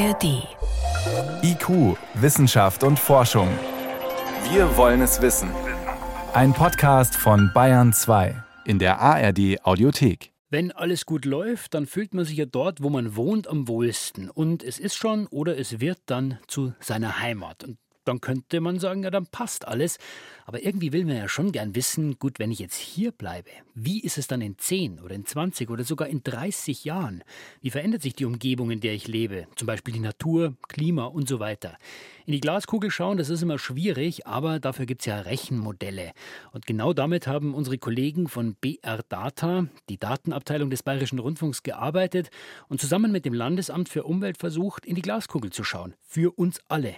ARD. IQ, Wissenschaft und Forschung. Wir wollen es wissen. Ein Podcast von Bayern 2 in der ARD Audiothek. Wenn alles gut läuft, dann fühlt man sich ja dort, wo man wohnt, am wohlsten. Und es ist schon oder es wird dann zu seiner Heimat. Und dann könnte man sagen, ja, dann passt alles. Aber irgendwie will man ja schon gern wissen, gut, wenn ich jetzt hier bleibe, wie ist es dann in 10 oder in 20 oder sogar in 30 Jahren? Wie verändert sich die Umgebung, in der ich lebe? Zum Beispiel die Natur, Klima und so weiter. In die Glaskugel schauen, das ist immer schwierig, aber dafür gibt es ja Rechenmodelle. Und genau damit haben unsere Kollegen von BR Data, die Datenabteilung des Bayerischen Rundfunks, gearbeitet und zusammen mit dem Landesamt für Umwelt versucht, in die Glaskugel zu schauen. Für uns alle.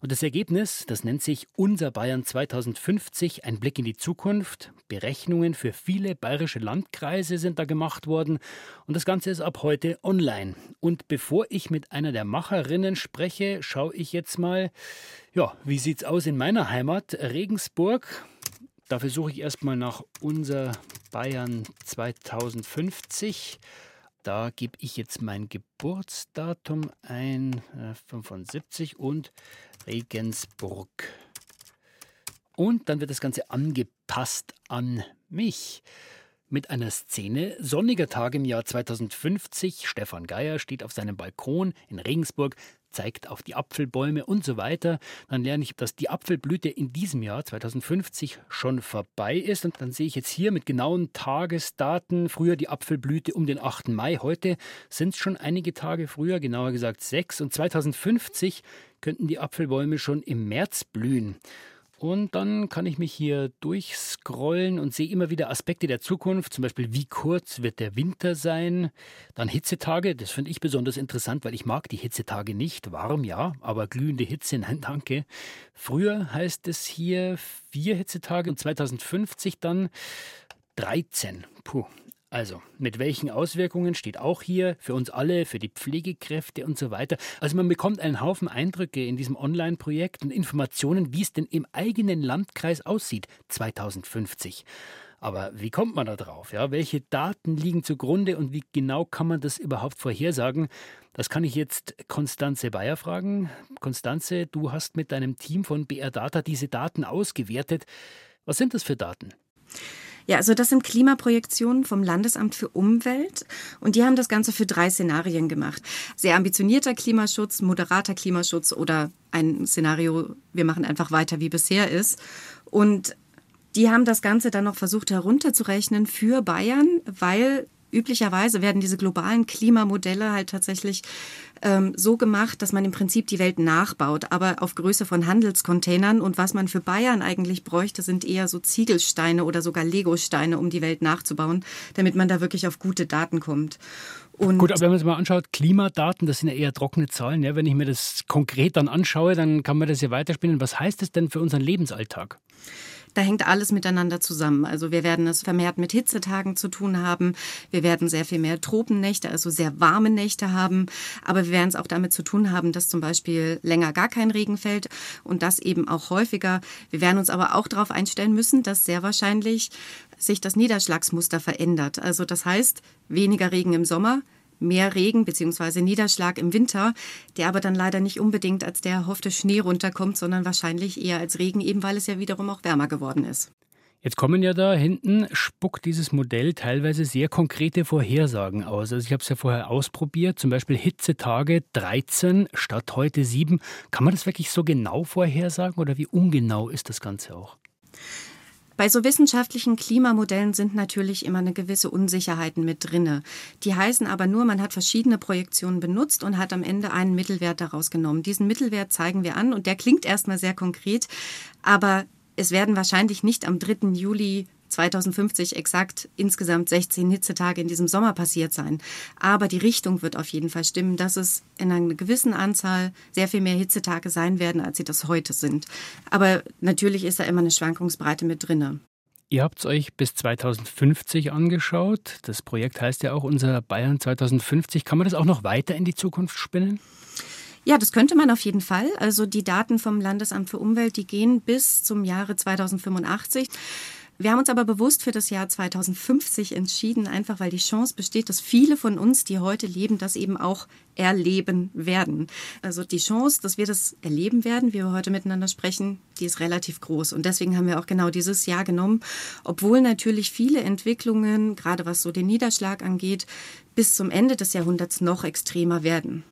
Und das Ergebnis, das nennt sich Unser Bayern 2050, ein Blick in die Zukunft. Berechnungen für viele bayerische Landkreise sind da gemacht worden. Und das Ganze ist ab heute online. Und bevor ich mit einer der Macherinnen spreche, schaue ich jetzt mal, ja, wie sieht's aus in meiner Heimat Regensburg? Dafür suche ich erstmal nach unser Bayern 2050. Da gebe ich jetzt mein Geburtsdatum ein, 75 äh, und Regensburg. Und dann wird das Ganze angepasst an mich mit einer Szene. Sonniger Tag im Jahr 2050. Stefan Geier steht auf seinem Balkon in Regensburg, zeigt auf die Apfelbäume und so weiter. Dann lerne ich, dass die Apfelblüte in diesem Jahr 2050 schon vorbei ist. Und dann sehe ich jetzt hier mit genauen Tagesdaten, früher die Apfelblüte um den 8. Mai. Heute sind es schon einige Tage früher, genauer gesagt sechs. Und 2050 könnten die Apfelbäume schon im März blühen. Und dann kann ich mich hier durchscrollen und sehe immer wieder Aspekte der Zukunft, zum Beispiel wie kurz wird der Winter sein. Dann Hitzetage, das finde ich besonders interessant, weil ich mag die Hitzetage nicht. Warm ja, aber glühende Hitze, nein, danke. Früher heißt es hier vier Hitzetage und 2050 dann 13. Puh, also, mit welchen Auswirkungen steht auch hier für uns alle, für die Pflegekräfte und so weiter. Also man bekommt einen Haufen Eindrücke in diesem Online-Projekt und Informationen, wie es denn im eigenen Landkreis aussieht 2050. Aber wie kommt man da drauf? Ja? Welche Daten liegen zugrunde und wie genau kann man das überhaupt vorhersagen? Das kann ich jetzt Konstanze Bayer fragen. Konstanze, du hast mit deinem Team von BR Data diese Daten ausgewertet. Was sind das für Daten? Ja, also das sind Klimaprojektionen vom Landesamt für Umwelt und die haben das Ganze für drei Szenarien gemacht. Sehr ambitionierter Klimaschutz, moderater Klimaschutz oder ein Szenario, wir machen einfach weiter wie bisher ist. Und die haben das Ganze dann noch versucht herunterzurechnen für Bayern, weil üblicherweise werden diese globalen Klimamodelle halt tatsächlich ähm, so gemacht, dass man im Prinzip die Welt nachbaut, aber auf Größe von Handelscontainern. Und was man für Bayern eigentlich bräuchte, sind eher so Ziegelsteine oder sogar Legosteine, um die Welt nachzubauen, damit man da wirklich auf gute Daten kommt. Und Gut, aber wenn man sich mal anschaut, Klimadaten, das sind ja eher trockene Zahlen. Ja? Wenn ich mir das konkret dann anschaue, dann kann man das ja weiterspinnen. Was heißt das denn für unseren Lebensalltag? Da hängt alles miteinander zusammen. Also wir werden es vermehrt mit Hitzetagen zu tun haben. Wir werden sehr viel mehr Tropennächte, also sehr warme Nächte haben. Aber wir werden es auch damit zu tun haben, dass zum Beispiel länger gar kein Regen fällt und das eben auch häufiger. Wir werden uns aber auch darauf einstellen müssen, dass sehr wahrscheinlich sich das Niederschlagsmuster verändert. Also das heißt, weniger Regen im Sommer, mehr Regen bzw. Niederschlag im Winter, der aber dann leider nicht unbedingt als der erhoffte Schnee runterkommt, sondern wahrscheinlich eher als Regen, eben weil es ja wiederum auch wärmer geworden ist. Jetzt kommen ja da hinten, spuckt dieses Modell teilweise sehr konkrete Vorhersagen aus. Also ich habe es ja vorher ausprobiert, zum Beispiel Hitzetage 13 statt heute 7. Kann man das wirklich so genau vorhersagen oder wie ungenau ist das Ganze auch? Bei so wissenschaftlichen Klimamodellen sind natürlich immer eine gewisse Unsicherheiten mit drinne. Die heißen aber nur, man hat verschiedene Projektionen benutzt und hat am Ende einen Mittelwert daraus genommen. Diesen Mittelwert zeigen wir an und der klingt erstmal sehr konkret, aber es werden wahrscheinlich nicht am 3. Juli 2050 exakt insgesamt 16 Hitzetage in diesem Sommer passiert sein. Aber die Richtung wird auf jeden Fall stimmen, dass es in einer gewissen Anzahl sehr viel mehr Hitzetage sein werden, als sie das heute sind. Aber natürlich ist da immer eine Schwankungsbreite mit drinne. Ihr habt es euch bis 2050 angeschaut. Das Projekt heißt ja auch unser Bayern 2050. Kann man das auch noch weiter in die Zukunft spinnen? Ja, das könnte man auf jeden Fall. Also die Daten vom Landesamt für Umwelt, die gehen bis zum Jahre 2085. Wir haben uns aber bewusst für das Jahr 2050 entschieden, einfach weil die Chance besteht, dass viele von uns, die heute leben, das eben auch erleben werden. Also die Chance, dass wir das erleben werden, wie wir heute miteinander sprechen, die ist relativ groß. Und deswegen haben wir auch genau dieses Jahr genommen, obwohl natürlich viele Entwicklungen, gerade was so den Niederschlag angeht, bis zum Ende des Jahrhunderts noch extremer werden.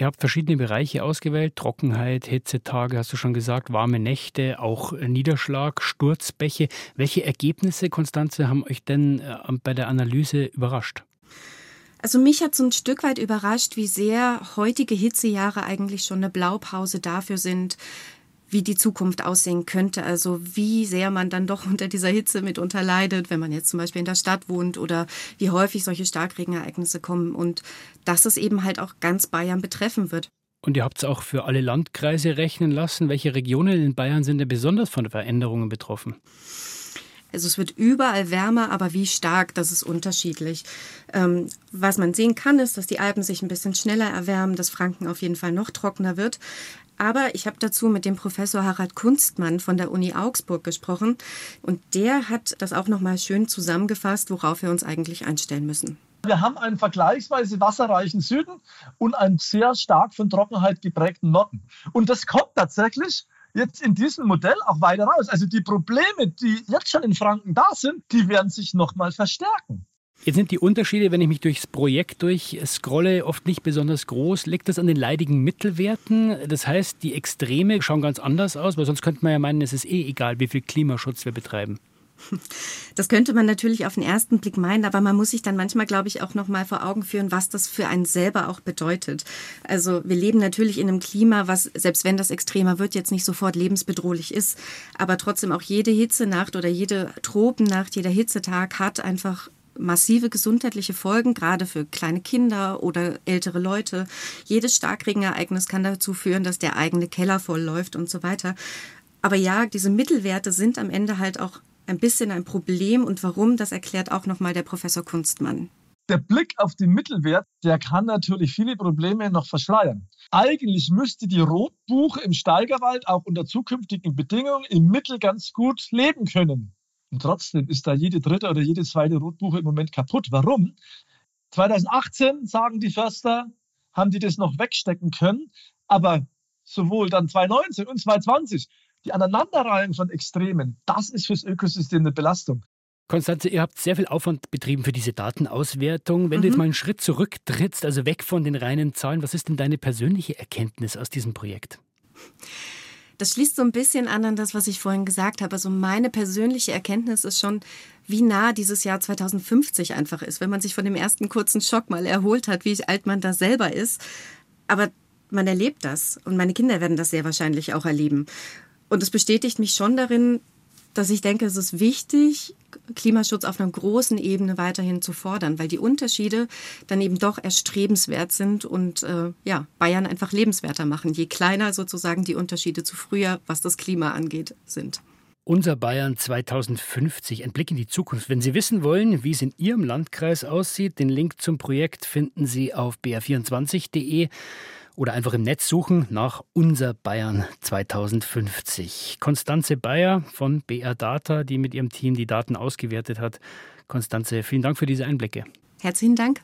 Ihr habt verschiedene Bereiche ausgewählt, Trockenheit, Hitzetage, hast du schon gesagt, warme Nächte, auch Niederschlag, Sturzbäche. Welche Ergebnisse, Konstanze, haben euch denn äh, bei der Analyse überrascht? Also mich hat so ein Stück weit überrascht, wie sehr heutige Hitzejahre eigentlich schon eine Blaupause dafür sind, wie die Zukunft aussehen könnte. Also wie sehr man dann doch unter dieser Hitze mitunter leidet, wenn man jetzt zum Beispiel in der Stadt wohnt oder wie häufig solche Starkregenereignisse kommen und dass es eben halt auch ganz Bayern betreffen wird. Und ihr habt es auch für alle Landkreise rechnen lassen. Welche Regionen in Bayern sind denn besonders von Veränderungen betroffen? Also es wird überall wärmer, aber wie stark, das ist unterschiedlich. Ähm, was man sehen kann, ist, dass die Alpen sich ein bisschen schneller erwärmen, dass Franken auf jeden Fall noch trockener wird. Aber ich habe dazu mit dem Professor Harald Kunstmann von der Uni Augsburg gesprochen und der hat das auch noch mal schön zusammengefasst, worauf wir uns eigentlich einstellen müssen. Wir haben einen vergleichsweise wasserreichen Süden und einen sehr stark von Trockenheit geprägten Norden. Und das kommt tatsächlich jetzt in diesem Modell auch weiter raus. Also die Probleme, die jetzt schon in Franken da sind, die werden sich noch mal verstärken. Jetzt sind die Unterschiede, wenn ich mich durchs Projekt durchscrolle, oft nicht besonders groß. Liegt das an den leidigen Mittelwerten? Das heißt, die Extreme schauen ganz anders aus, weil sonst könnte man ja meinen, es ist eh egal, wie viel Klimaschutz wir betreiben. Das könnte man natürlich auf den ersten Blick meinen, aber man muss sich dann manchmal, glaube ich, auch noch mal vor Augen führen, was das für einen selber auch bedeutet. Also wir leben natürlich in einem Klima, was selbst wenn das extremer wird, jetzt nicht sofort lebensbedrohlich ist, aber trotzdem auch jede Hitzenacht oder jede Tropennacht, jeder Hitzetag hat einfach massive gesundheitliche Folgen, gerade für kleine Kinder oder ältere Leute. Jedes Starkregenereignis kann dazu führen, dass der eigene Keller voll läuft und so weiter. Aber ja, diese Mittelwerte sind am Ende halt auch ein bisschen ein Problem und warum, das erklärt auch nochmal der Professor Kunstmann. Der Blick auf den Mittelwert, der kann natürlich viele Probleme noch verschleiern. Eigentlich müsste die Rotbuche im Steigerwald auch unter zukünftigen Bedingungen im Mittel ganz gut leben können. Und trotzdem ist da jede dritte oder jede zweite Rotbuche im Moment kaputt. Warum? 2018, sagen die Förster, haben die das noch wegstecken können. Aber sowohl dann 2019 und 2020, die Aneinanderreihung von Extremen, das ist fürs Ökosystem eine Belastung. Konstanze, ihr habt sehr viel Aufwand betrieben für diese Datenauswertung. Wenn mhm. du jetzt mal einen Schritt zurücktrittst, also weg von den reinen Zahlen, was ist denn deine persönliche Erkenntnis aus diesem Projekt? Das schließt so ein bisschen an an das, was ich vorhin gesagt habe. Also meine persönliche Erkenntnis ist schon, wie nah dieses Jahr 2050 einfach ist, wenn man sich von dem ersten kurzen Schock mal erholt hat, wie alt man da selber ist. Aber man erlebt das und meine Kinder werden das sehr wahrscheinlich auch erleben. Und es bestätigt mich schon darin, dass ich denke, es ist wichtig, Klimaschutz auf einer großen Ebene weiterhin zu fordern, weil die Unterschiede dann eben doch erstrebenswert sind und äh, ja, Bayern einfach lebenswerter machen, je kleiner sozusagen die Unterschiede zu früher, was das Klima angeht, sind. Unser Bayern 2050, ein Blick in die Zukunft. Wenn Sie wissen wollen, wie es in Ihrem Landkreis aussieht, den Link zum Projekt finden Sie auf br24.de oder einfach im Netz suchen nach Unser Bayern 2050. Konstanze Bayer von BR Data, die mit ihrem Team die Daten ausgewertet hat. Konstanze, vielen Dank für diese Einblicke. Herzlichen Dank.